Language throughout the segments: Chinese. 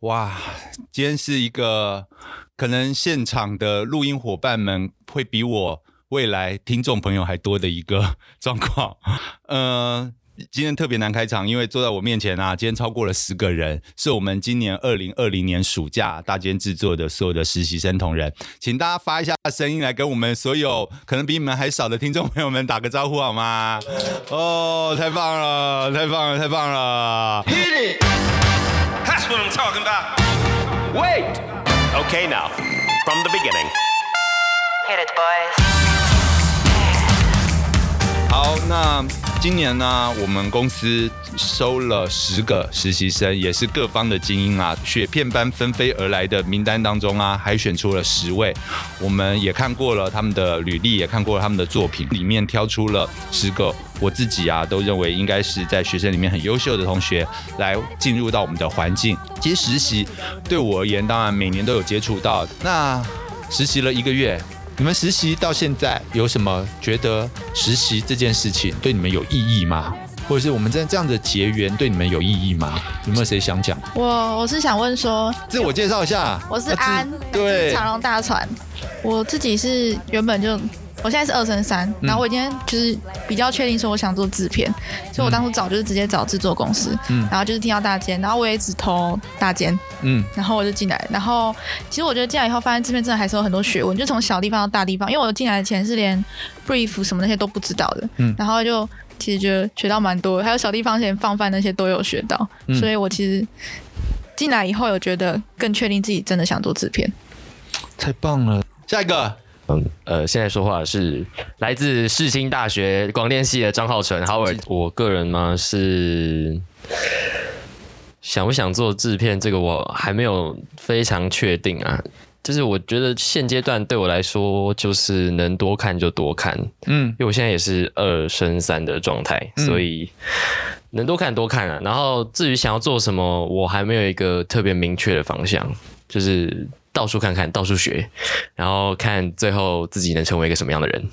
哇，今天是一个可能现场的录音伙伴们会比我未来听众朋友还多的一个状况，嗯、今天特别难开场，因为坐在我面前啊，今天超过了十个人，是我们今年二零二零年暑假大间制作的所有的实习生同仁，请大家发一下声音来跟我们所有可能比你们还少的听众朋友们打个招呼好吗？哦，太棒了，太棒了，太棒了。That's what I'm talking about. Wait. Okay, now from the beginning. Hit it, boys. 好，那。今年呢，我们公司收了十个实习生，也是各方的精英啊，雪片般纷飞而来的名单当中啊，海选出了十位。我们也看过了他们的履历，也看过了他们的作品，里面挑出了十个，我自己啊都认为应该是在学生里面很优秀的同学，来进入到我们的环境。其实实习对我而言，当然每年都有接触到。那实习了一个月。你们实习到现在有什么觉得实习这件事情对你们有意义吗？或者是我们在这样的结缘对你们有意义吗？有没有谁想讲？我我是想问说，自我介绍一下，我是安，对，长隆大船，我自己是原本就。我现在是二升三，然后我今天就是比较确定说我想做制片，嗯、所以我当初找就是直接找制作公司，嗯，然后就是听到大间，然后我也只投大间，嗯，然后我就进来，然后其实我觉得进来以后发现制片真的还是有很多学问，就从小地方到大地方，因为我进来前是连 brief 什么那些都不知道的，嗯，然后就其实觉得学到蛮多，还有小地方前放饭那些都有学到，嗯、所以我其实进来以后有觉得更确定自己真的想做制片，太棒了，下一个。嗯，呃，现在说话是来自世新大学广电系的张浩辰。Howard，我个人呢是想不想做制片，这个我还没有非常确定啊。就是我觉得现阶段对我来说，就是能多看就多看。嗯，因为我现在也是二升三的状态，嗯、所以能多看多看啊。然后至于想要做什么，我还没有一个特别明确的方向，就是。到处看看，到处学，然后看最后自己能成为一个什么样的人。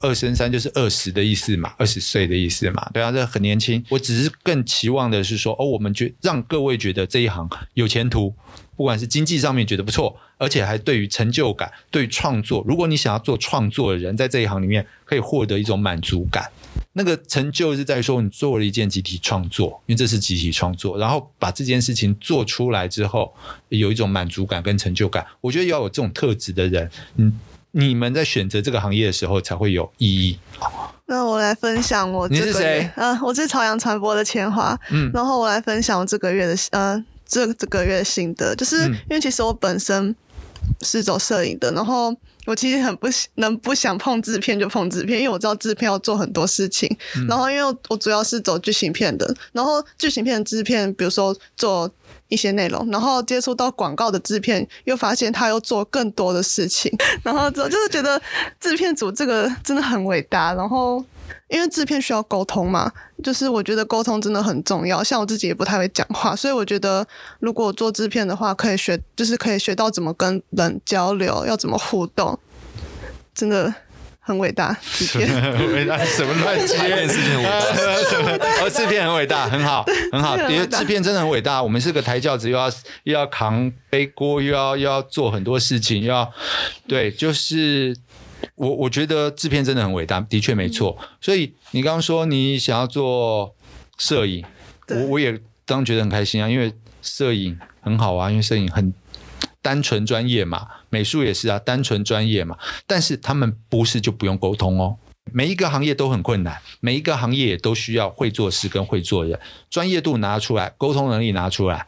二升三就是二十的意思嘛，二十岁的意思嘛，对啊，这很年轻。我只是更期望的是说，哦，我们觉让各位觉得这一行有前途，不管是经济上面觉得不错，而且还对于成就感、对于创作，如果你想要做创作的人，在这一行里面可以获得一种满足感。那个成就是在说你做了一件集体创作，因为这是集体创作，然后把这件事情做出来之后，有一种满足感跟成就感。我觉得要有这种特质的人，嗯，你们在选择这个行业的时候才会有意义。那我来分享我这个月，你是谁？嗯、呃，我是朝阳传播的千华。嗯，然后我来分享我这个月的，呃，这这个月的心得，就是因为其实我本身是走摄影的，然后。我其实很不能不想碰制片就碰制片，因为我知道制片要做很多事情。嗯、然后因为我主要是走剧情片的，然后剧情片的制片，比如说做一些内容，然后接触到广告的制片，又发现他又做更多的事情，然后就就是觉得制片组这个真的很伟大，然后。因为制片需要沟通嘛，就是我觉得沟通真的很重要。像我自己也不太会讲话，所以我觉得如果做制片的话，可以学，就是可以学到怎么跟人交流，要怎么互动，真的很伟大。制片很 伟大，什么乱接？制片事情很伟大，哦，制片很伟大，很好，很好。因为制片真的很伟大，我们是个抬轿子，又要又要扛背锅，又要又要做很多事情，又要对，就是。我我觉得制片真的很伟大，的确没错。嗯、所以你刚刚说你想要做摄影，我我也当觉得很开心啊，因为摄影很好啊，因为摄影很单纯专业嘛，美术也是啊，单纯专业嘛。但是他们不是就不用沟通哦，每一个行业都很困难，每一个行业也都需要会做事跟会做人，专业度拿出来，沟通能力拿出来，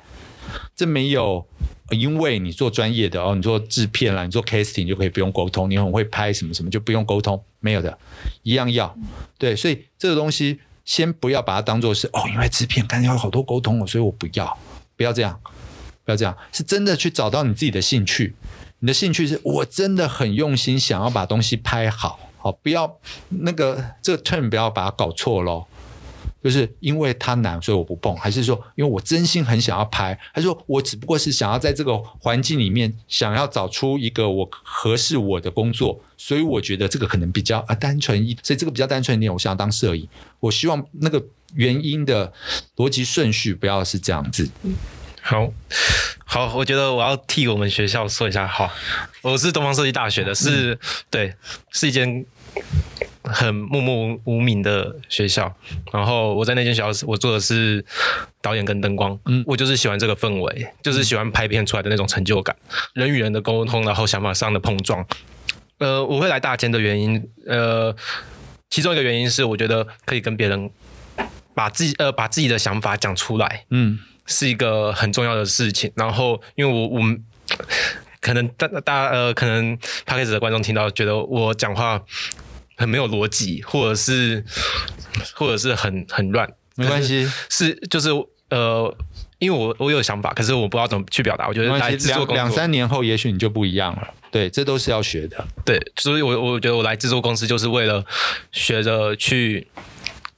这没有。因为你做专业的哦，你做制片啦，你做 casting 就可以不用沟通，你很会拍什么什么就不用沟通，没有的，一样要。对，所以这个东西先不要把它当做是哦，因为制片感觉要好多沟通哦，所以我不要，不要这样，不要这样，是真的去找到你自己的兴趣。你的兴趣是我真的很用心想要把东西拍好，好，不要那个这个 turn 不要把它搞错喽。就是因为它难，所以我不碰，还是说因为我真心很想要拍，还是说我只不过是想要在这个环境里面想要找出一个我合适我的工作，所以我觉得这个可能比较啊单纯一，所以这个比较单纯一点，我想要当摄影，我希望那个原因的逻辑顺序不要是这样子。好，好，我觉得我要替我们学校说一下好。我是东方设计大学的，是、嗯、对，是一间很默默无名的学校。然后我在那间学校，我做的是导演跟灯光。嗯，我就是喜欢这个氛围，就是喜欢拍片出来的那种成就感，人与人的沟通，然后想法上的碰撞。呃，我会来大间的原因，呃，其中一个原因是我觉得可以跟别人把自己呃把自己的想法讲出来。嗯。是一个很重要的事情，然后因为我我们可能大大呃，可能 Podcast 的观众听到觉得我讲话很没有逻辑，或者是或者是很很乱，没关系，是就是呃，因为我我有想法，可是我不知道怎么去表达。我觉得来制作两三年后，也许你就不一样了。对，这都是要学的。对，所以我我觉得我来制作公司就是为了学着去。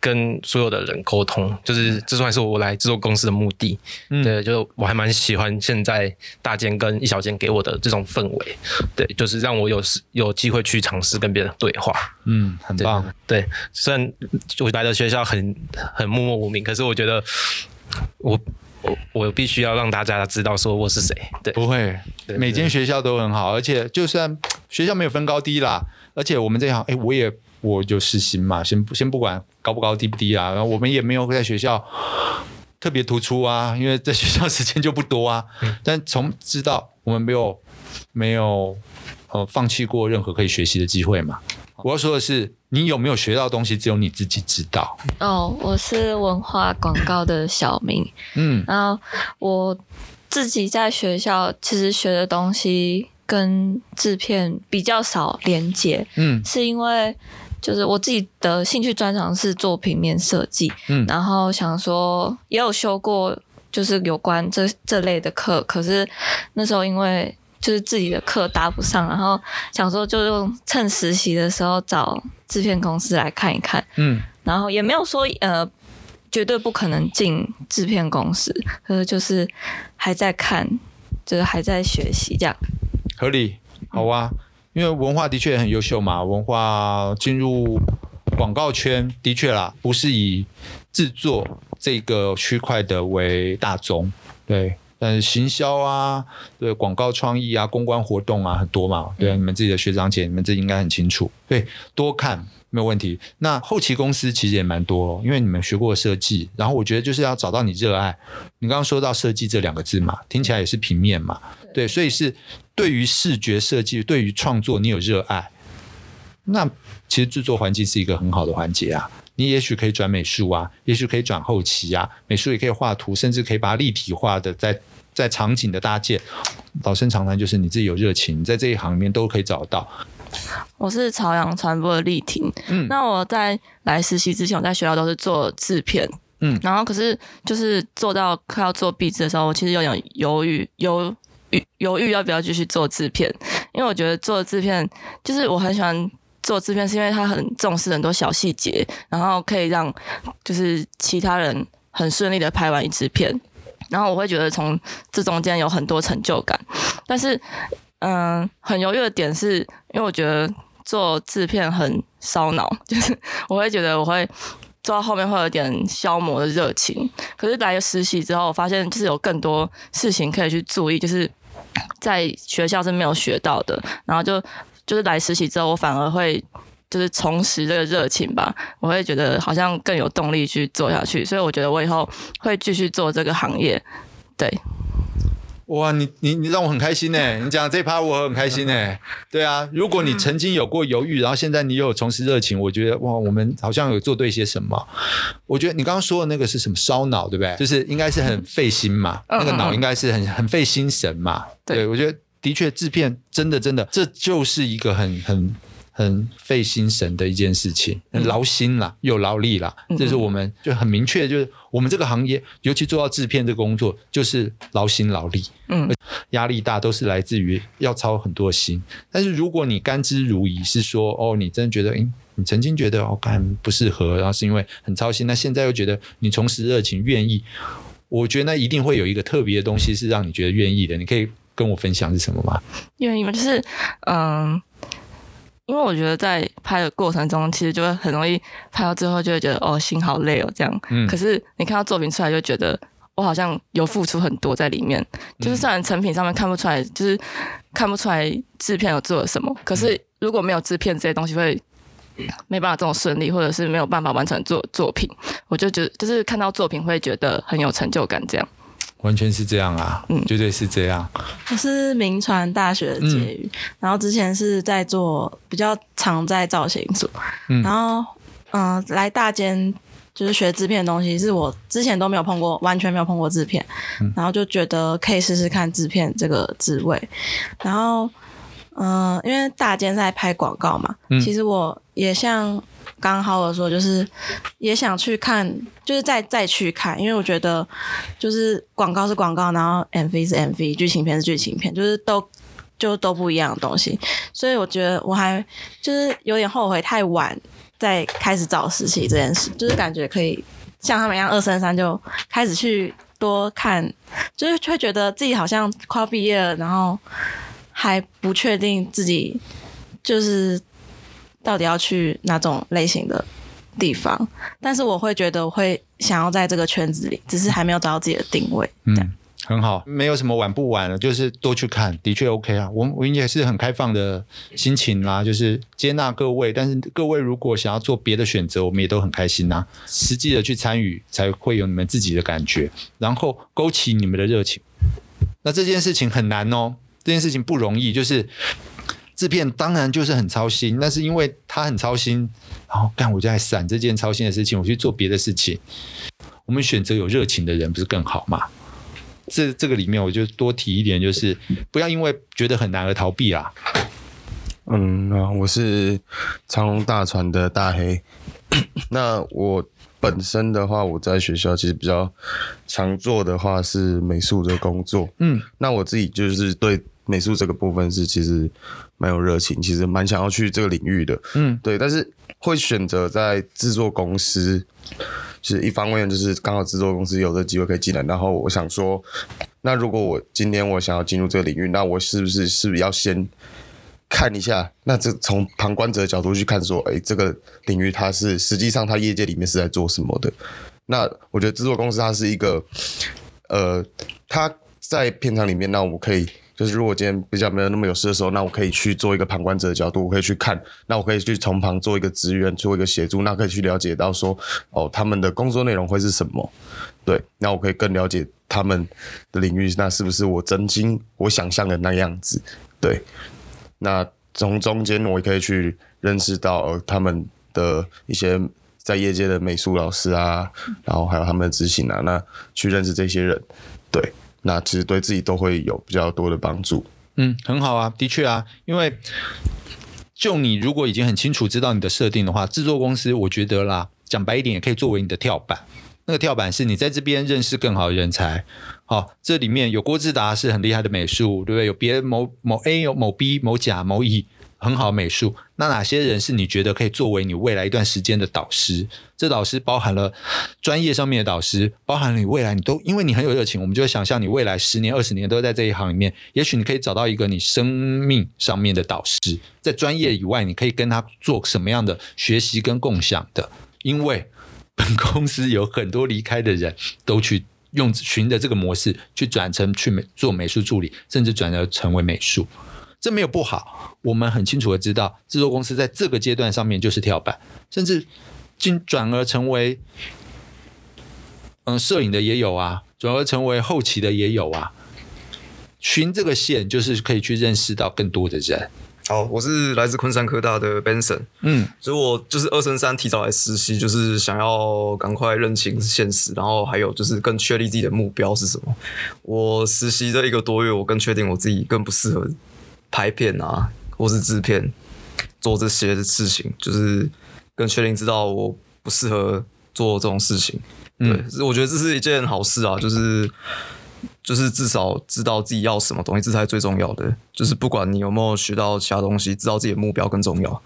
跟所有的人沟通，就是这算是我来制作公司的目的。嗯，对，就是我还蛮喜欢现在大间跟一小间给我的这种氛围。对，就是让我有有机会去尝试跟别人对话。嗯，很棒。对，虽然我来的学校很很默默无名，可是我觉得我我我必须要让大家知道说我是谁。对，不会，每间学校都很好，而且就算学校没有分高低啦，而且我们这行，哎，我也。我就实习嘛，先先不管高不高低不低啊，然后我们也没有在学校特别突出啊，因为在学校时间就不多啊。嗯、但从知道我们没有没有呃放弃过任何可以学习的机会嘛。我要说的是，你有没有学到东西，只有你自己知道。哦，我是文化广告的小明，嗯，然后我自己在学校其实学的东西跟制片比较少连接，嗯，是因为。就是我自己的兴趣专长是做平面设计，嗯，然后想说也有修过，就是有关这这类的课，可是那时候因为就是自己的课搭不上，然后想说就用趁实习的时候找制片公司来看一看，嗯，然后也没有说呃绝对不可能进制片公司，可是就是还在看，就是还在学习这样，合理，好啊。嗯因为文化的确很优秀嘛，文化进入广告圈的确啦，不是以制作这个区块的为大宗，对，但是行销啊，对，广告创意啊，公关活动啊，很多嘛，对啊，你们自己的学长姐，你们这应该很清楚，对，多看没有问题。那后期公司其实也蛮多，因为你们学过设计，然后我觉得就是要找到你热爱。你刚刚说到设计这两个字嘛，听起来也是平面嘛，对，所以是。对于视觉设计，对于创作，你有热爱，那其实制作环境是一个很好的环节啊。你也许可以转美术啊，也许可以转后期啊，美术也可以画图，甚至可以把它立体化的在在场景的搭建。老生常谈就是你自己有热情，你在这一行里面都可以找到。我是朝阳传播的丽婷，嗯，那我在来实习之前，我在学校都是做制片，嗯，然后可是就是做到快要做壁纸的时候，我其实有点犹豫，犹。犹豫要不要继续做制片，因为我觉得做制片就是我很喜欢做制片，是因为他很重视很多小细节，然后可以让就是其他人很顺利的拍完一支片，然后我会觉得从这中间有很多成就感。但是，嗯、很犹豫的点是因为我觉得做制片很烧脑，就是我会觉得我会。做到后面会有点消磨的热情，可是来实习之后，我发现就是有更多事情可以去注意，就是在学校是没有学到的。然后就就是来实习之后，我反而会就是重拾这个热情吧，我会觉得好像更有动力去做下去。所以我觉得我以后会继续做这个行业，对。哇，你你你让我很开心呢！你讲这趴我很开心呢。对啊，如果你曾经有过犹豫，然后现在你又有重拾热情，我觉得哇，我们好像有做对些什么。我觉得你刚刚说的那个是什么烧脑，对不对？就是应该是很费心嘛，那个脑应该是很很费心神嘛。对，我觉得的确制片真的真的，这就是一个很很。很费心神的一件事情，很劳心啦，又劳力啦。这是我们就很明确，就是我们这个行业，尤其做到制片这个工作，就是劳心劳力，嗯，压力大，都是来自于要操很多心。但是如果你甘之如饴，是说哦，你真的觉得，诶，你曾经觉得哦，干不适合，然后是因为很操心，那现在又觉得你重拾热情，愿意，我觉得那一定会有一个特别的东西是让你觉得愿意的。你可以跟我分享是什么吗？愿意吗？就是嗯。因为我觉得在拍的过程中，其实就会很容易拍到最后就会觉得哦，心好累哦这样。嗯。可是你看到作品出来，就觉得我好像有付出很多在里面。就是虽然成品上面看不出来，就是看不出来制片有做了什么，可是如果没有制片，这些东西会没办法这么顺利，或者是没有办法完成作作品。我就觉得，就是看到作品会觉得很有成就感，这样。完全是这样啊，嗯，绝对是这样。我是名传大学的结语，嗯、然后之前是在做比较常在造型组，嗯、然后嗯、呃，来大间就是学制片的东西，是我之前都没有碰过，完全没有碰过制片，嗯、然后就觉得可以试试看制片这个职位，然后嗯、呃，因为大间在拍广告嘛，嗯、其实我也像。刚好我说就是也想去看，就是再再去看，因为我觉得就是广告是广告，然后 MV 是 MV，剧情片是剧情片，就是都就都不一样的东西，所以我觉得我还就是有点后悔太晚再开始找实习这件事，就是感觉可以像他们一样二三三就开始去多看，就是会觉得自己好像快要毕业了，然后还不确定自己就是。到底要去哪种类型的地方？但是我会觉得我会想要在这个圈子里，只是还没有找到自己的定位。嗯，很好，没有什么晚不晚了，就是多去看，的确 OK 啊。我我也是很开放的心情啦，就是接纳各位。但是各位如果想要做别的选择，我们也都很开心呐。实际的去参与，才会有你们自己的感觉，然后勾起你们的热情。那这件事情很难哦，这件事情不容易，就是。制片当然就是很操心，那是因为他很操心，然后干我就在闪这件操心的事情，我去做别的事情。我们选择有热情的人不是更好吗？这这个里面我就多提一点，就是不要因为觉得很难而逃避啦。嗯，那我是长隆大船的大黑。那我本身的话，我在学校其实比较常做的话是美术的工作。嗯，那我自己就是对。美术这个部分是其实蛮有热情，其实蛮想要去这个领域的，嗯，对，但是会选择在制作公司，其实一方面就是刚好制作公司有这机会可以进来，然后我想说，那如果我今天我想要进入这个领域，那我是不是是不是要先看一下？那这从旁观者的角度去看，说，哎，这个领域它是实际上它业界里面是在做什么的？那我觉得制作公司它是一个，呃，它在片场里面，那我可以。就是如果今天比较没有那么有事的时候，那我可以去做一个旁观者的角度，我可以去看，那我可以去从旁做一个职员，做一个协助，那可以去了解到说，哦，他们的工作内容会是什么？对，那我可以更了解他们的领域，那是不是我真经我想象的那样子？对，那从中间我也可以去认识到他们的一些在业界的美术老师啊，然后还有他们的执行啊，那去认识这些人，对。那其实对自己都会有比较多的帮助。嗯，很好啊，的确啊，因为就你如果已经很清楚知道你的设定的话，制作公司我觉得啦，讲白一点也可以作为你的跳板。那个跳板是你在这边认识更好的人才。好，这里面有郭志达是很厉害的美术，对不对？有别某某 A 有某 B 某甲某乙。很好美术，那哪些人是你觉得可以作为你未来一段时间的导师？这导师包含了专业上面的导师，包含了你未来你都因为你很有热情，我们就会想象你未来十年、二十年都在这一行里面。也许你可以找到一个你生命上面的导师，在专业以外，你可以跟他做什么样的学习跟共享的？因为本公司有很多离开的人都去用循着这个模式去转成去美做美术助理，甚至转而成为美术。这没有不好，我们很清楚的知道，制作公司在这个阶段上面就是跳板，甚至进转而成为，嗯，摄影的也有啊，转而成为后期的也有啊。循这个线，就是可以去认识到更多的人。好，我是来自昆山科大的 Benson，嗯，所以我就是二升三提早来实习，就是想要赶快认清现实，然后还有就是更确立自己的目标是什么。我实习这一个多月，我更确定我自己更不适合。拍片啊，或是制片，做这些的事情，就是更确定知道我不适合做这种事情。对，嗯，我觉得这是一件好事啊，就是就是至少知道自己要什么东西，这才是最重要的。就是不管你有没有学到其他东西，知道自己的目标更重要。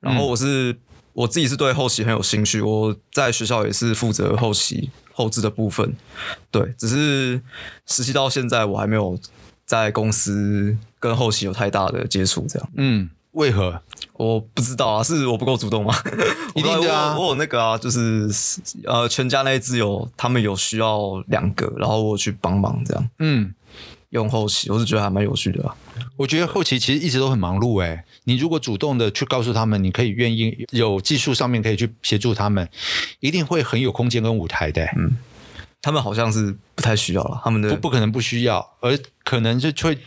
然后我是我自己是对后期很有兴趣，我在学校也是负责后期后置的部分。对，只是实习到现在，我还没有在公司跟后期有太大的接触，这样。嗯，为何？我不知道啊，是我不够主动吗？一定的啊我，我有那个啊，就是呃，全家那一支有他们有需要两个，然后我去帮忙这样。嗯，用后期，我是觉得还蛮有趣的啊。我觉得后期其实一直都很忙碌哎。你如果主动的去告诉他们，你可以愿意有技术上面可以去协助他们，一定会很有空间跟舞台的。嗯。他们好像是不太需要了，他们的不不可能不需要，而可能就会，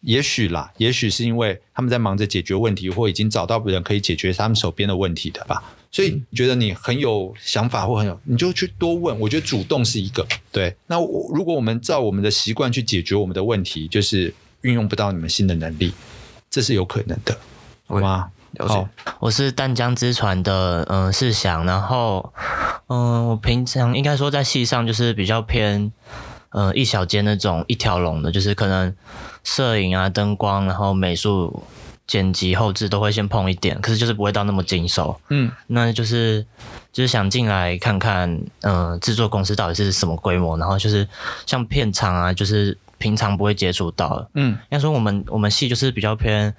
也许啦，也许是因为他们在忙着解决问题，或已经找到别人可以解决他们手边的问题的吧。所以觉得你很有想法或很有，你就去多问。我觉得主动是一个对。那我如果我们照我们的习惯去解决我们的问题，就是运用不到你们新的能力，这是有可能的，好吗？了解，我是淡江之船的，嗯、呃，世祥。然后，嗯、呃，我平常应该说在戏上就是比较偏，呃，一小间那种一条龙的，就是可能摄影啊、灯光，然后美术、剪辑、后置都会先碰一点，可是就是不会到那么精熟。嗯，那就是就是想进来看看，嗯、呃，制作公司到底是什么规模，然后就是像片场啊，就是。平常不会接触到的，嗯，应该说我们我们系就是比较偏，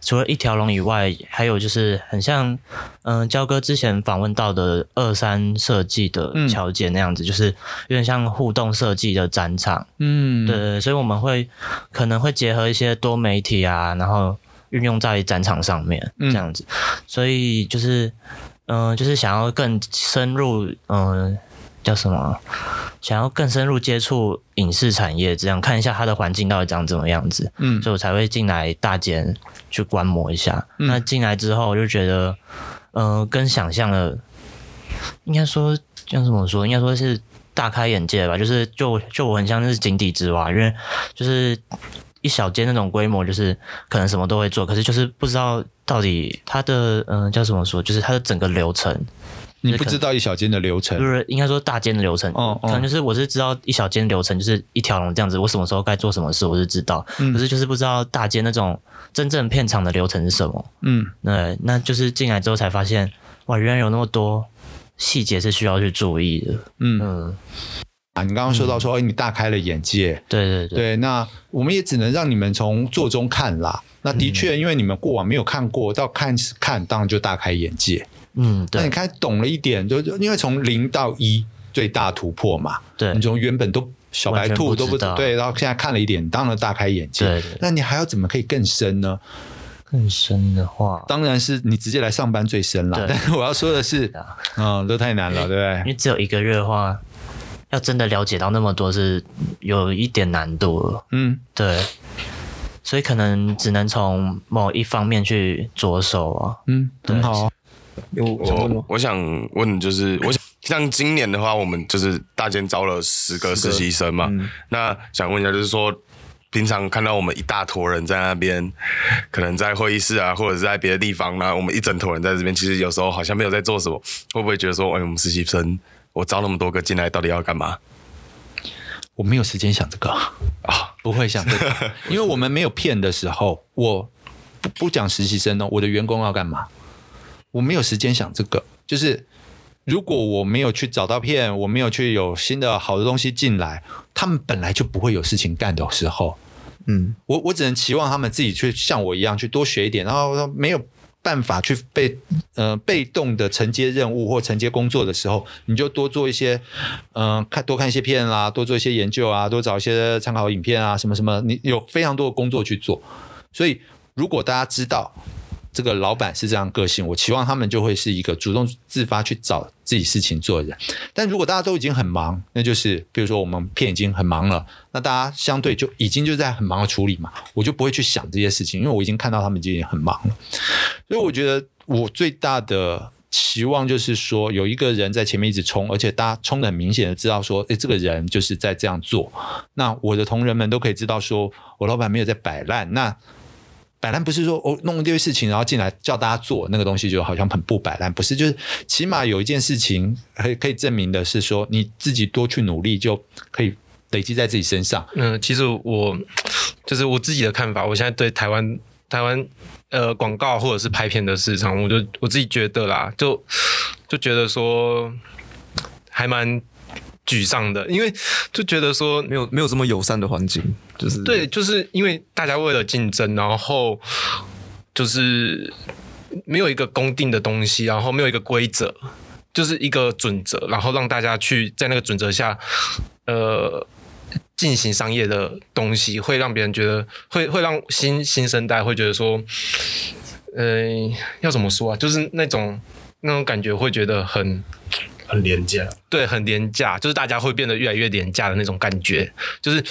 除了一条龙以外，还有就是很像，嗯、呃，焦哥之前访问到的二三设计的乔姐那样子，嗯、就是有点像互动设计的展场，嗯，对，所以我们会可能会结合一些多媒体啊，然后运用在展场上面，这样子，嗯、所以就是，嗯、呃，就是想要更深入，嗯、呃。叫什么？想要更深入接触影视产业，这样看一下它的环境到底长怎么样子。嗯，所以我才会进来大间去观摩一下。嗯、那进来之后，我就觉得，嗯、呃，跟想象的，应该说，叫怎么说？应该说是大开眼界吧。就是就就我很像是井底之蛙，因为就是一小间那种规模，就是可能什么都会做，可是就是不知道到底它的，嗯、呃，叫什么说？就是它的整个流程。你不知道一小间的流程，就是应该说大间的流程。哦，可能就是我是知道一小间流程，就是一条龙这样子。我什么时候该做什么事，我是知道。嗯，可是就是不知道大间那种真正片场的流程是什么。嗯，对，那就是进来之后才发现，哇，原来有那么多细节是需要去注意的。嗯嗯。啊，你刚刚说到说，哎，你大开了眼界。对对对。对，那我们也只能让你们从做中看啦。那的确，因为你们过往没有看过，到看看，当然就大开眼界。嗯，对，那你开始懂了一点，就就因为从零到一最大突破嘛，对，你从原本都小白兔都不对，然后现在看了一点，当然大开眼界。对，对，那你还要怎么可以更深呢？更深的话，当然是你直接来上班最深了。但是我要说的是，嗯，都太难了，对不对？因为只有一个月的话，要真的了解到那么多是有一点难度了。嗯，对，所以可能只能从某一方面去着手啊。嗯，很好。有我我想问，就是我想像今年的话，我们就是大间招了十个实习生嘛。嗯、那想问一下，就是说平常看到我们一大坨人在那边，可能在会议室啊，或者是在别的地方，那我们一整坨人在这边，其实有时候好像没有在做什么，会不会觉得说，哎，我们实习生我招那么多个进来，到底要干嘛？我没有时间想这个啊，不会想这个，因为我们没有骗的时候，我不不讲实习生哦，我的员工要干嘛？我没有时间想这个，就是如果我没有去找到片，我没有去有新的好的东西进来，他们本来就不会有事情干的时候，嗯，我我只能期望他们自己去像我一样去多学一点，然后没有办法去被呃被动的承接任务或承接工作的时候，你就多做一些，嗯、呃，看多看一些片啦，多做一些研究啊，多找一些参考影片啊，什么什么，你有非常多的工作去做，所以如果大家知道。这个老板是这样个性，我期望他们就会是一个主动自发去找自己事情做的人。但如果大家都已经很忙，那就是比如说我们片已经很忙了，那大家相对就已经就在很忙的处理嘛，我就不会去想这些事情，因为我已经看到他们已经很忙了。所以我觉得我最大的期望就是说，有一个人在前面一直冲，而且大家冲得很明显的知道说，诶，这个人就是在这样做。那我的同仁们都可以知道说，我老板没有在摆烂。那摆烂不是说我弄一堆事情，然后进来叫大家做那个东西，就好像很不摆烂。不是，就是起码有一件事情可以可以证明的是说，你自己多去努力，就可以累积在自己身上。嗯，其实我就是我自己的看法。我现在对台湾台湾呃广告或者是拍片的市场，我就我自己觉得啦，就就觉得说还蛮。沮丧的，因为就觉得说没有没有这么友善的环境，就是对，就是因为大家为了竞争，然后就是没有一个公定的东西，然后没有一个规则，就是一个准则，然后让大家去在那个准则下，呃，进行商业的东西，会让别人觉得，会会让新新生代会觉得说，呃，要怎么说啊？就是那种那种感觉，会觉得很很廉价，对，很廉价，就是大家会变得越来越廉价的那种感觉，就是。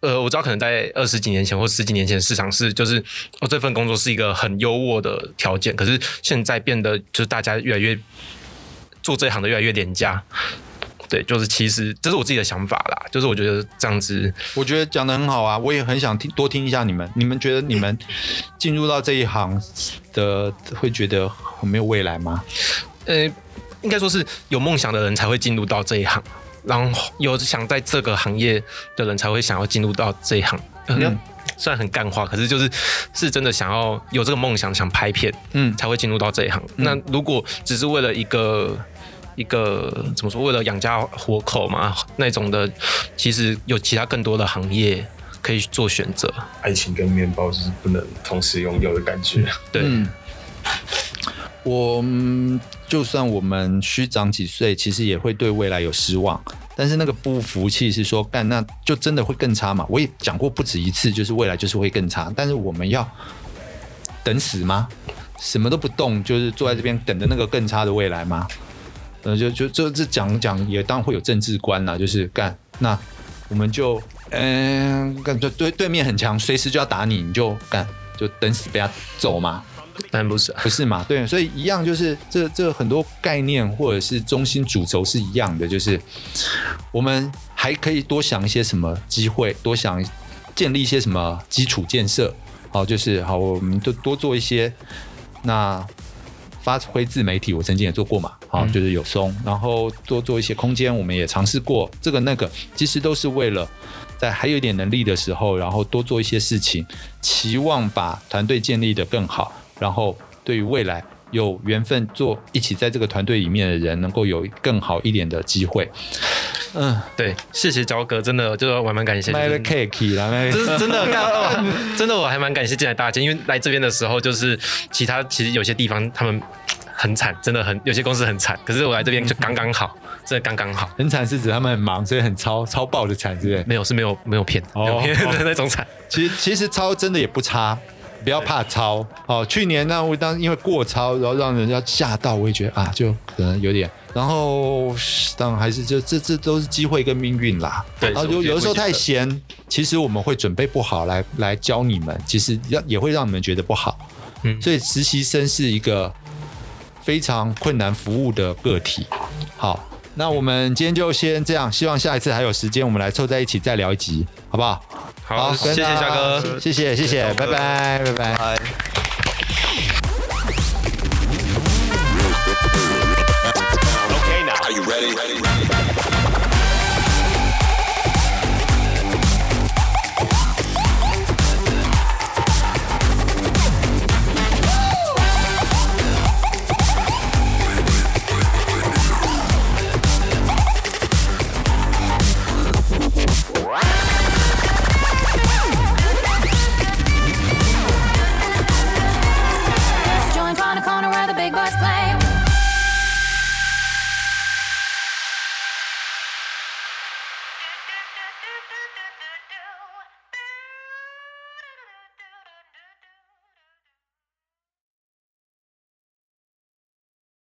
呃，我知道可能在二十几年前或十几年前，市场是就是哦，这份工作是一个很优渥的条件。可是现在变得就是大家越来越做这一行的越来越廉价。对，就是其实这是我自己的想法啦。就是我觉得这样子，我觉得讲的很好啊。我也很想听多听一下你们。你们觉得你们进入到这一行的会觉得很没有未来吗？呃，应该说是有梦想的人才会进入到这一行。然后有想在这个行业的人才会想要进入到这一行，嗯，虽然很干话，可是就是是真的想要有这个梦想，想拍片，嗯，才会进入到这一行。嗯、那如果只是为了一个一个怎么说，为了养家活口嘛，那种的，其实有其他更多的行业可以做选择。爱情跟面包是不能同时拥有的感觉，对。嗯我就算我们虚长几岁，其实也会对未来有失望。但是那个不服气是说，干那就真的会更差嘛？我也讲过不止一次，就是未来就是会更差。但是我们要等死吗？什么都不动，就是坐在这边等着那个更差的未来吗？呃，就就就这讲讲也当然会有政治观啦，就是干那我们就嗯干就对对面很强，随时就要打你，你就干就等死被他走嘛。但不是，不是嘛？对，所以一样就是这这很多概念或者是中心主轴是一样的，就是我们还可以多想一些什么机会，多想建立一些什么基础建设。好，就是好，我们就多做一些。那发挥自媒体，我曾经也做过嘛。好，就是有松，然后多做一些空间，我们也尝试过这个那个，其实都是为了在还有一点能力的时候，然后多做一些事情，期望把团队建立的更好。然后，对于未来有缘分做一起在这个团队里面的人，能够有更好一点的机会。嗯，对，谢谢焦哥，真的，就是我还蛮感谢。买了 cake 啦，真的真的，真的我还蛮感谢进来大家，因为来这边的时候，就是其他其实有些地方他们很惨，真的很有些公司很惨，可是我来这边就刚刚好，真的刚刚好。很惨是指他们很忙，所以很超超爆的惨，是不是？没有，是没有没有骗，没有骗的 那种惨。其实其实超真的也不差。不要怕超哦！去年那我当因为过超，然后让人家吓到，我也觉得啊，就可能有点。然后当然还是就这这都是机会跟命运啦。对，然后有有的时候太闲，其实我们会准备不好来来教你们，其实要也会让你们觉得不好。嗯，所以实习生是一个非常困难服务的个体。好，那我们今天就先这样，希望下一次还有时间，我们来凑在一起再聊一集，好不好？好，谢谢夏哥，谢谢谢谢，拜拜拜。拜。